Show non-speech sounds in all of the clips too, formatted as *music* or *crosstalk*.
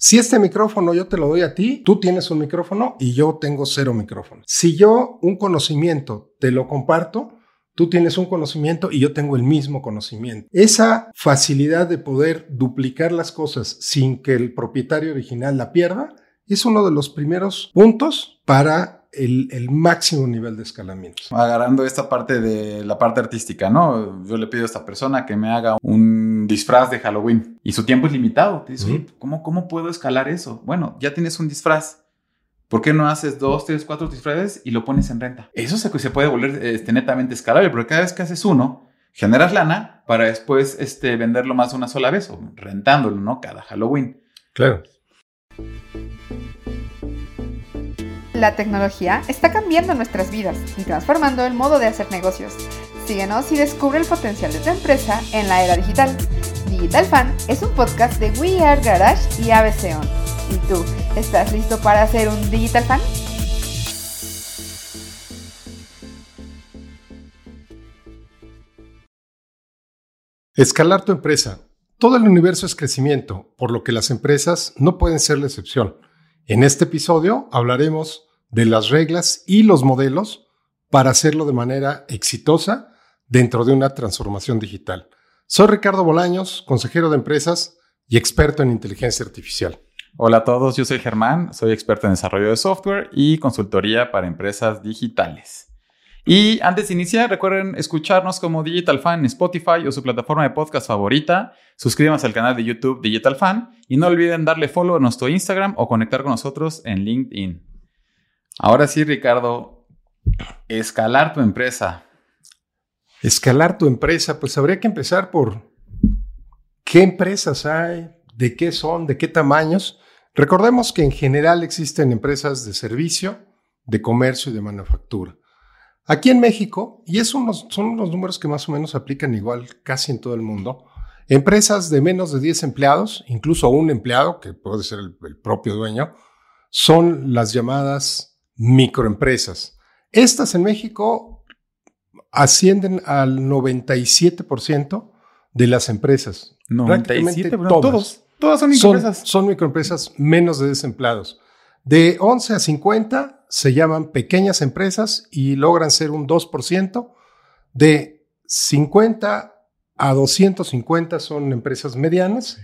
Si este micrófono yo te lo doy a ti, tú tienes un micrófono y yo tengo cero micrófono. Si yo un conocimiento te lo comparto, tú tienes un conocimiento y yo tengo el mismo conocimiento. Esa facilidad de poder duplicar las cosas sin que el propietario original la pierda es uno de los primeros puntos para el, máximo nivel de escalamiento. Agarrando esta parte de la parte artística, ¿no? Yo le pido a esta persona que me haga un disfraz de Halloween y su tiempo es limitado. Te dice, ¿cómo, ¿cómo puedo escalar eso? Bueno, ya tienes un disfraz. ¿Por qué no haces dos, tres, cuatro disfraces y lo pones en renta? Eso se, se puede volver este, netamente escalable, porque cada vez que haces uno, generas lana para después este, venderlo más una sola vez o rentándolo, ¿no? Cada Halloween. Claro. La tecnología está cambiando nuestras vidas y transformando el modo de hacer negocios. Síguenos y descubre el potencial de tu empresa en la era digital. Digital Fan es un podcast de We Are Garage y ABC On. ¿Y tú, estás listo para hacer un Digital Fan? Escalar tu empresa. Todo el universo es crecimiento, por lo que las empresas no pueden ser la excepción. En este episodio hablaremos de las reglas y los modelos para hacerlo de manera exitosa dentro de una transformación digital. Soy Ricardo Bolaños, consejero de empresas y experto en inteligencia artificial. Hola a todos, yo soy Germán, soy experto en desarrollo de software y consultoría para empresas digitales. Y antes de iniciar, recuerden escucharnos como Digital Fan en Spotify o su plataforma de podcast favorita. Suscríbanse al canal de YouTube Digital Fan y no olviden darle follow a nuestro Instagram o conectar con nosotros en LinkedIn. Ahora sí, Ricardo, escalar tu empresa. Escalar tu empresa, pues habría que empezar por qué empresas hay, de qué son, de qué tamaños. Recordemos que en general existen empresas de servicio, de comercio y de manufactura. Aquí en México, y esos son los números que más o menos aplican igual casi en todo el mundo, empresas de menos de 10 empleados, incluso un empleado, que puede ser el propio dueño, son las llamadas microempresas. Estas en México ascienden al 97% de las empresas. 97, todos. Todas son microempresas. Son, microempresas menos de desempleados. De 11 a 50 se llaman pequeñas empresas y logran ser un 2%. De 50 a 250 son empresas medianas,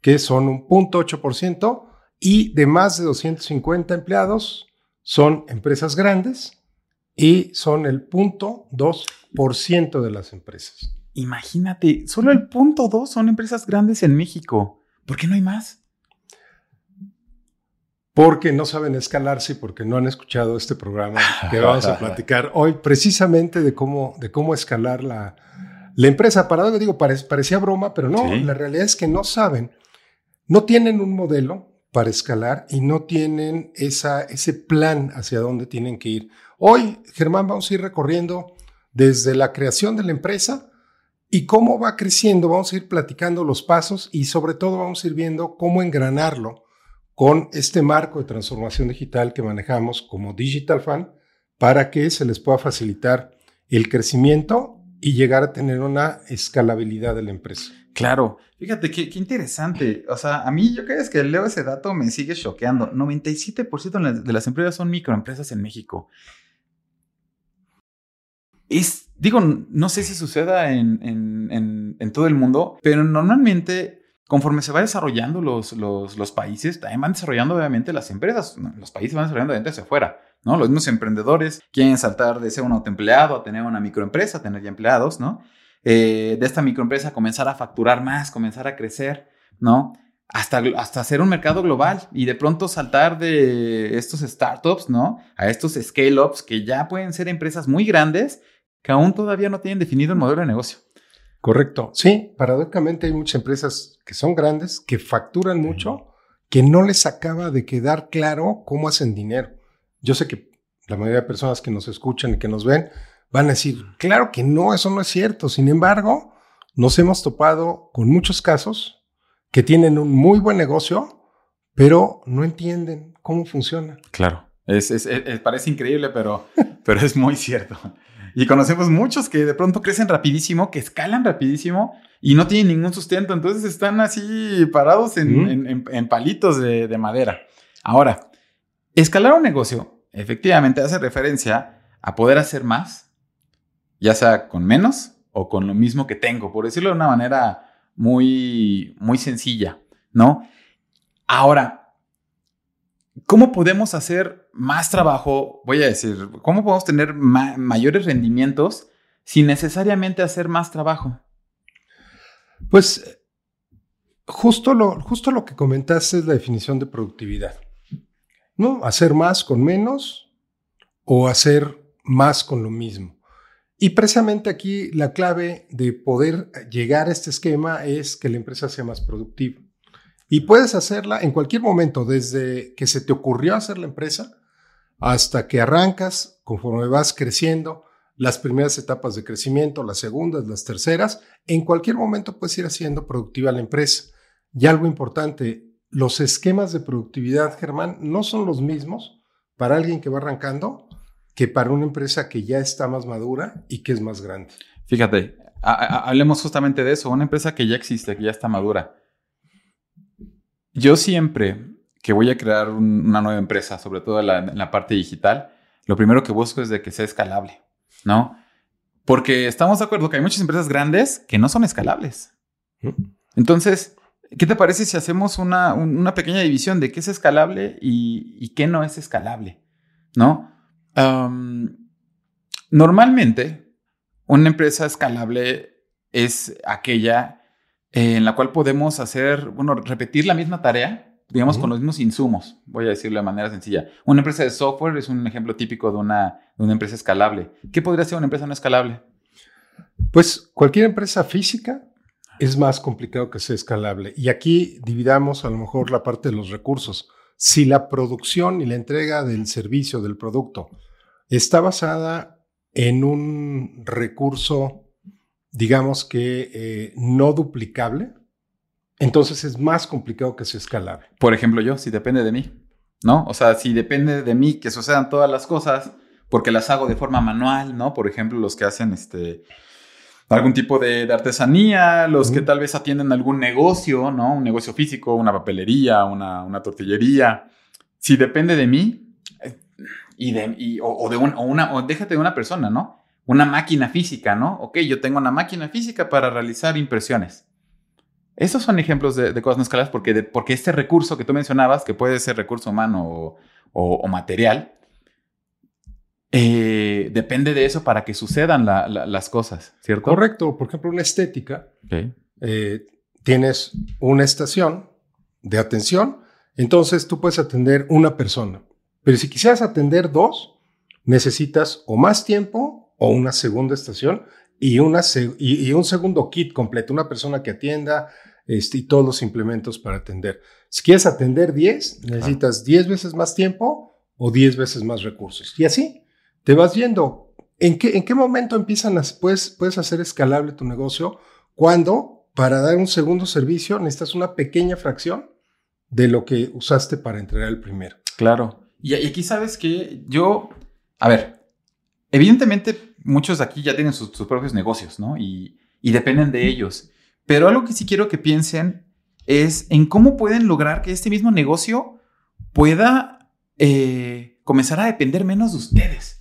que son un 0.8%, y de más de 250 empleados son empresas grandes y son el punto 2% de las empresas. Imagínate, solo el punto 2 son empresas grandes en México. ¿Por qué no hay más? Porque no saben escalarse y porque no han escuchado este programa que vamos a *laughs* platicar hoy precisamente de cómo, de cómo escalar la, la empresa. Para digo, parecía broma, pero no, la realidad es que no saben, no tienen un modelo, para escalar y no tienen esa, ese plan hacia dónde tienen que ir. Hoy, Germán, vamos a ir recorriendo desde la creación de la empresa y cómo va creciendo. Vamos a ir platicando los pasos y sobre todo vamos a ir viendo cómo engranarlo con este marco de transformación digital que manejamos como Digital Fan para que se les pueda facilitar el crecimiento y llegar a tener una escalabilidad de la empresa. Claro, fíjate qué, interesante. O sea, a mí yo vez que leo ese dato me sigue choqueando. 97% de las empresas son microempresas en México. Es, digo, no sé si suceda en, todo el mundo, pero normalmente conforme se va desarrollando los, los, países, también van desarrollando obviamente las empresas. Los países van desarrollando de dentro hacia afuera. ¿No? Los mismos emprendedores quieren saltar de ser un autoempleado a tener una microempresa, a tener ya empleados, ¿no? Eh, de esta microempresa comenzar a facturar más, comenzar a crecer, ¿no? Hasta, hasta hacer un mercado global y de pronto saltar de estos startups, ¿no? A estos scale-ups que ya pueden ser empresas muy grandes que aún todavía no tienen definido el modelo de negocio. Correcto. Sí, paradójicamente hay muchas empresas que son grandes, que facturan mucho, que no les acaba de quedar claro cómo hacen dinero. Yo sé que la mayoría de personas que nos escuchan y que nos ven van a decir, claro que no, eso no es cierto. Sin embargo, nos hemos topado con muchos casos que tienen un muy buen negocio, pero no entienden cómo funciona. Claro, es, parece increíble, pero, *laughs* pero es muy cierto. Y conocemos muchos que de pronto crecen rapidísimo, que escalan rapidísimo y no tienen ningún sustento. Entonces están así parados en, palitos de, de madera. Ahora, escalar un negocio efectivamente hace referencia a poder hacer más, ya sea con menos o con lo mismo que tengo, por decirlo de una manera muy, muy sencilla, ¿no? Ahora, ¿cómo podemos hacer más trabajo? Voy a decir, ¿cómo podemos tener mayores rendimientos sin necesariamente hacer más trabajo? Pues justo lo, justo lo que comentaste es la definición de productividad. ¿No? Hacer más con menos o hacer más con lo mismo. Y precisamente aquí la clave de poder llegar a este esquema es que la empresa sea más productiva. Y puedes hacerla en cualquier momento, desde que se te ocurrió hacer la empresa hasta que arrancas, conforme vas creciendo, las primeras etapas de crecimiento, las segundas, las terceras, en cualquier momento puedes ir haciendo productiva la empresa. Y algo importante, los esquemas de productividad, Germán, no son los mismos para alguien que va arrancando que para una empresa que ya está más madura y que es más grande. Fíjate, hablemos justamente de eso, una empresa que ya existe, que ya está madura. Yo siempre que voy a crear una nueva empresa, sobre todo en la, parte digital, lo primero que busco es de que sea escalable, ¿no? Porque estamos de acuerdo que hay muchas empresas grandes que no son escalables. Entonces, ¿qué te parece si hacemos una, pequeña división de qué es escalable y, y qué no es escalable? ¿No? normalmente, una empresa escalable es aquella en la cual podemos hacer, bueno, repetir la misma tarea, digamos, con los mismos insumos, voy a decirlo de manera sencilla. Una empresa de software es un ejemplo típico de una, de una empresa escalable. ¿Qué podría ser una empresa no escalable? Pues cualquier empresa física es más complicado que sea escalable. Y aquí dividamos a lo mejor la parte de los recursos. Si la producción y la entrega del servicio, del producto, está basada en un recurso, digamos que eh, no duplicable, entonces es más complicado que sea escalable. Por ejemplo, yo, si depende de mí, ¿no? O sea, si depende de mí que sucedan todas las cosas, porque las hago de forma manual, ¿no? Por ejemplo, los que hacen este algún tipo de, artesanía, los que tal vez atienden algún negocio, ¿no? Un negocio físico, una papelería, una, una tortillería. Si depende de mí, y de, o, de una, o déjate de una persona, ¿no? Una máquina física, ¿no? Ok, yo tengo una máquina física para realizar impresiones. Esos son ejemplos de, cosas no escalables porque, porque este recurso que tú mencionabas, que puede ser recurso humano o, material, eh, depende de eso para que sucedan las cosas, ¿cierto? Correcto. Por ejemplo, una estética. Eh, tienes una estación de atención, entonces tú puedes atender una persona. Pero si quisieras atender dos, necesitas o más tiempo o una segunda estación y, una y, un segundo kit completo, una persona que atienda este, y todos los implementos para atender. Si quieres atender 10, necesitas 10 veces más tiempo o 10 veces más recursos. Y así te vas viendo. ¿En qué, en qué momento empiezan a, puedes, puedes hacer escalable tu negocio? Cuando para dar un segundo servicio necesitas una pequeña fracción de lo que usaste para entregar el primero. Claro. Y, aquí sabes que yo, a ver, evidentemente muchos de aquí ya tienen sus, propios negocios, ¿no? Y, dependen de ellos. Pero algo que sí quiero que piensen es en cómo pueden lograr que este mismo negocio pueda eh, comenzar a depender menos de ustedes,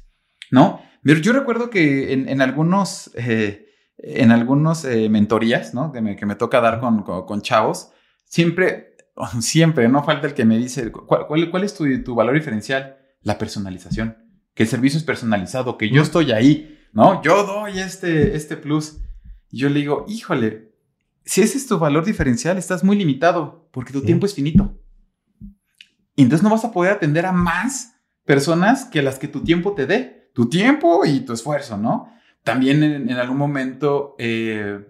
¿no? Yo recuerdo que en, algunos, en algunos eh, eh, mentorías, ¿no? Que me, que me toca dar con, con chavos, siempre *laughs* siempre, no falta el que me dice, ¿cuál, es tu, valor diferencial? La personalización, que el servicio es personalizado, que yo estoy ahí, ¿no? Yo doy este, este plus. Y yo le digo, híjole, si ese es tu valor diferencial, estás muy limitado, porque tu tiempo es finito. Y entonces no vas a poder atender a más personas que las que tu tiempo te dé. Tu tiempo y tu esfuerzo, ¿no? También en, algún momento... Eh,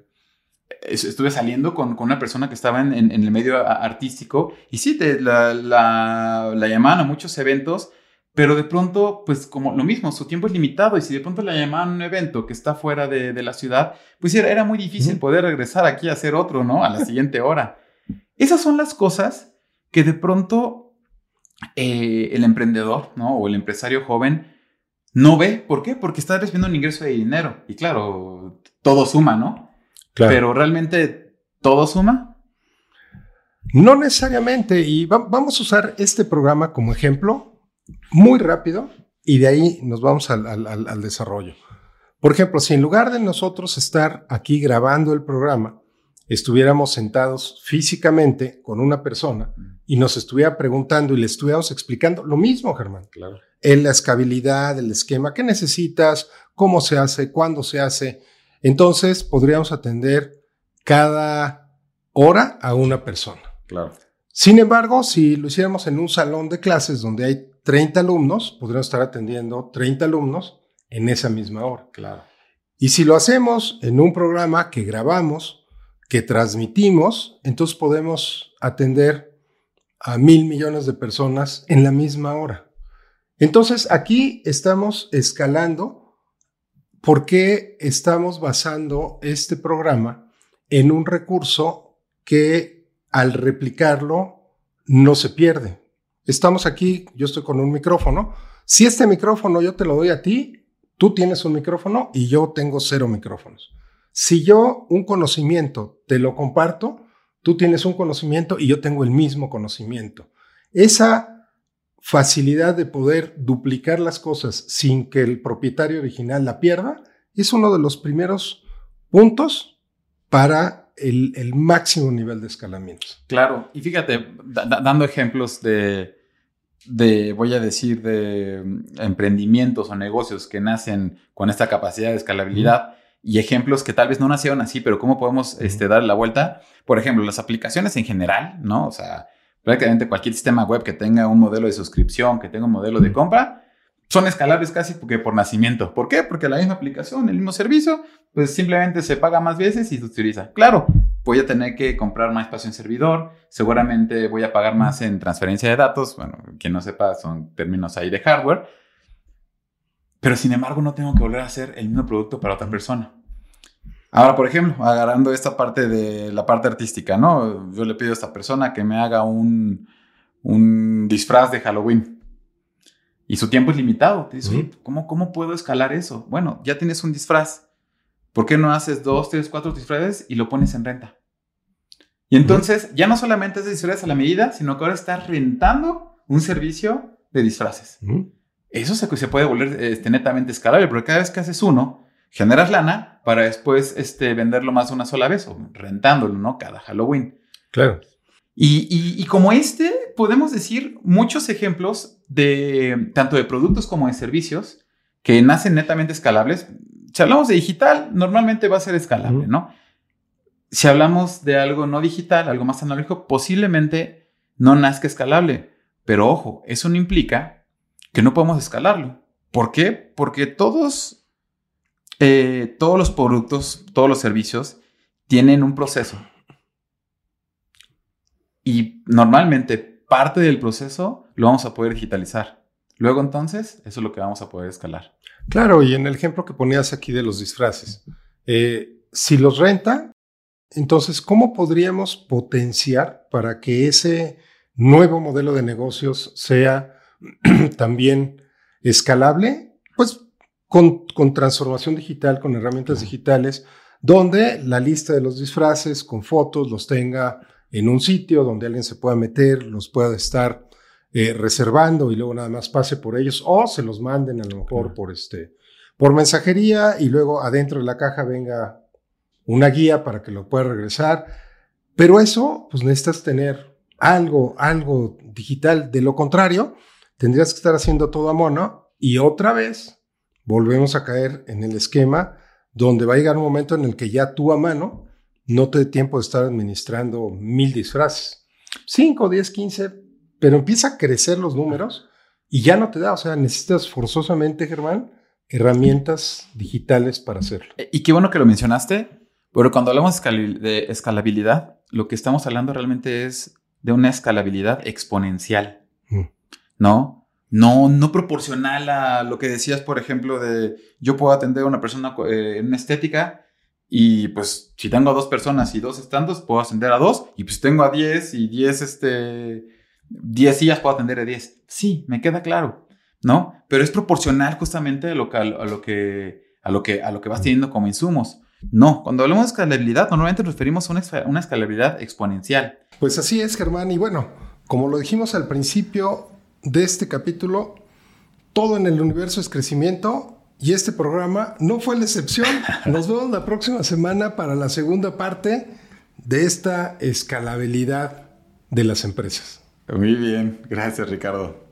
estuve saliendo con, una persona que estaba en, el medio artístico y sí, la, la, llamaban a muchos eventos, pero de pronto, pues como lo mismo, su tiempo es limitado y si de pronto la llamaban a un evento que está fuera de, la ciudad, pues era, era muy difícil poder regresar aquí a hacer otro, ¿no? A la siguiente hora. Esas son las cosas que de pronto eh, el emprendedor, ¿no? O el empresario joven no ve. ¿Por qué? Porque está recibiendo un ingreso de dinero. Y claro, todo suma, ¿no? Claro. Pero realmente todo suma. No necesariamente. Y vamos a usar este programa como ejemplo muy rápido y de ahí nos vamos al, desarrollo. Por ejemplo, si en lugar de nosotros estar aquí grabando el programa, estuviéramos sentados físicamente con una persona y nos estuviera preguntando y le estuviéramos explicando lo mismo, Germán. Claro. En la escalabilidad, el esquema, qué necesitas, cómo se hace, cuándo se hace. Entonces podríamos atender cada hora a una persona. Claro. Sin embargo, si lo hiciéramos en un salón de clases donde hay 30 alumnos, podríamos estar atendiendo 30 alumnos en esa misma hora. Claro. Y si lo hacemos en un programa que grabamos, que transmitimos, entonces podemos atender a mil millones de personas en la misma hora. Entonces aquí estamos escalando porque estamos basando este programa en un recurso que al replicarlo no se pierde. Estamos aquí, yo estoy con un micrófono. Si este micrófono yo te lo doy a ti, tú tienes un micrófono y yo tengo cero micrófonos. Si yo un conocimiento te lo comparto, tú tienes un conocimiento y yo tengo el mismo conocimiento. Esa facilidad de poder duplicar las cosas sin que el propietario original la pierda es uno de los primeros puntos para el, máximo nivel de escalamiento. Claro, y fíjate, dando ejemplos de, de, voy a decir, de mm, emprendimientos o negocios que nacen con esta capacidad de escalabilidad y ejemplos que tal vez no nacieron así, pero cómo podemos este, dar la vuelta. Por ejemplo, las aplicaciones en general, ¿no? O sea, prácticamente cualquier sistema web que tenga un modelo de suscripción, que tenga un modelo de compra, son escalables casi porque por nacimiento. ¿Por qué? Porque la misma aplicación, el mismo servicio, pues simplemente se paga más veces y se utiliza. Claro, voy a tener que comprar más espacio en servidor, seguramente voy a pagar más en transferencia de datos, bueno, quien no sepa son términos ahí de hardware, pero sin embargo no tengo que volver a hacer el mismo producto para otra persona. Ahora, por ejemplo, agarrando esta parte de la parte artística, ¿no? Yo le pido a esta persona que me haga un, un disfraz de Halloween. Y su tiempo es limitado. Te dice, ¿cómo, ¿cómo puedo escalar eso? Bueno, ya tienes un disfraz. ¿Por qué no haces dos, tres, cuatro disfraces y lo pones en renta? Y entonces ya no solamente es disfraces a la medida, sino que ahora estás rentando un servicio de disfraces. Eso se, se, puede volver este, netamente escalable, porque cada vez que haces uno, generas lana para después este, venderlo más de una sola vez o rentándolo, ¿no? Cada Halloween. Claro. Y, y, y, como este, podemos decir muchos ejemplos de tanto de productos como de servicios que nacen netamente escalables si hablamos de digital, normalmente va a ser escalable, ¿no? Si hablamos de algo no digital, algo más analógico, posiblemente no nazca escalable. Pero ojo, eso no implica que no podemos escalarlo. ¿Por qué? Porque todos, eh, todos los productos, todos los servicios tienen un proceso. Y normalmente parte del proceso lo vamos a poder digitalizar. Luego entonces, eso es lo que vamos a poder escalar. Claro, y en el ejemplo que ponías aquí de los disfraces, eh, si los renta, entonces, ¿cómo podríamos potenciar para que ese nuevo modelo de negocios sea *clears throat* también escalable? Pues con, con, transformación digital, con herramientas digitales, donde la lista de los disfraces con fotos los tenga en un sitio donde alguien se pueda meter, los pueda estar eh, reservando y luego nada más pase por ellos o se los manden a lo mejor por este por mensajería y luego adentro de la caja venga una guía para que lo pueda regresar. Pero eso, pues necesitas tener algo, algo digital. De lo contrario, tendrías que estar haciendo todo a mono y otra vez volvemos a caer en el esquema donde va a llegar un momento en el que ya tú a mano no te dé tiempo de estar administrando mil disfraces. 5, 10, 15 pero empieza a crecer los números y ya no te da, o sea, necesitas forzosamente, Germán, herramientas digitales para hacerlo. Eh, y qué bueno que lo mencionaste, pero cuando hablamos de escalabilidad, lo que estamos hablando realmente es de una escalabilidad exponencial, mm. ¿no? No, no proporcional a lo que decías, por ejemplo, de yo puedo atender a una persona eh, en una estética y pues si tengo a dos personas y dos estandos, puedo atender a dos y pues tengo a diez y diez este 10 sillas puedo atender a 10. Sí, me queda claro. ¿no? Pero es proporcional justamente a lo que, a lo que, a lo que, a lo que vas teniendo como insumos. No, cuando hablamos de escalabilidad, normalmente nos referimos a una, una escalabilidad exponencial. Pues así es, Germán. Y bueno, como lo dijimos al principio de este capítulo, todo en el universo es crecimiento y este programa no fue la excepción. *laughs* Nos vemos la próxima semana para la segunda parte de esta escalabilidad de las empresas. Muy bien, gracias Ricardo.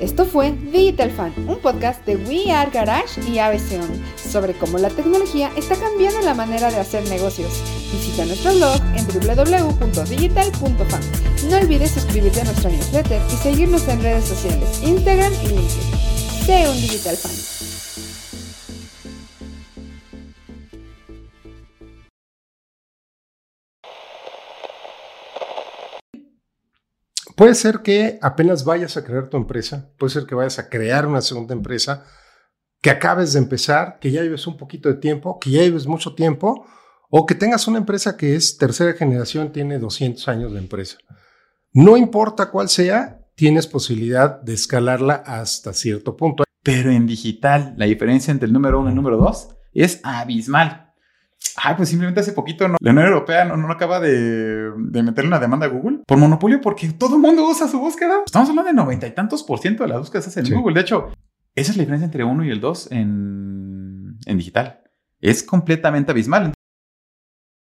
Esto fue Digital Fan, un podcast de We Are Garage y ABC sobre cómo la tecnología está cambiando la manera de hacer negocios. Visita nuestro blog en www.digital.fan. No olvides suscribirte a nuestra newsletter y seguirnos en redes sociales, Instagram y LinkedIn. Sé un Digital Fan. Puede ser que apenas vayas a crear tu empresa, puede ser que vayas a crear una segunda empresa, que acabes de empezar, que ya lleves un poquito de tiempo, que ya lleves mucho tiempo, o que tengas una empresa que es tercera generación, tiene 200 años de empresa. No importa cuál sea, tienes posibilidad de escalarla hasta cierto punto. Pero en digital, la diferencia entre el número uno y el número dos es abismal. Ay, pues simplemente hace poquito la Unión Europea no, acaba de, de, meterle una demanda a Google por monopolio porque todo el mundo usa su búsqueda. Estamos hablando de noventa y tantos por ciento de las búsquedas hacen en Google. De hecho, esa es la diferencia entre uno y el dos en, en digital. Es completamente abismal.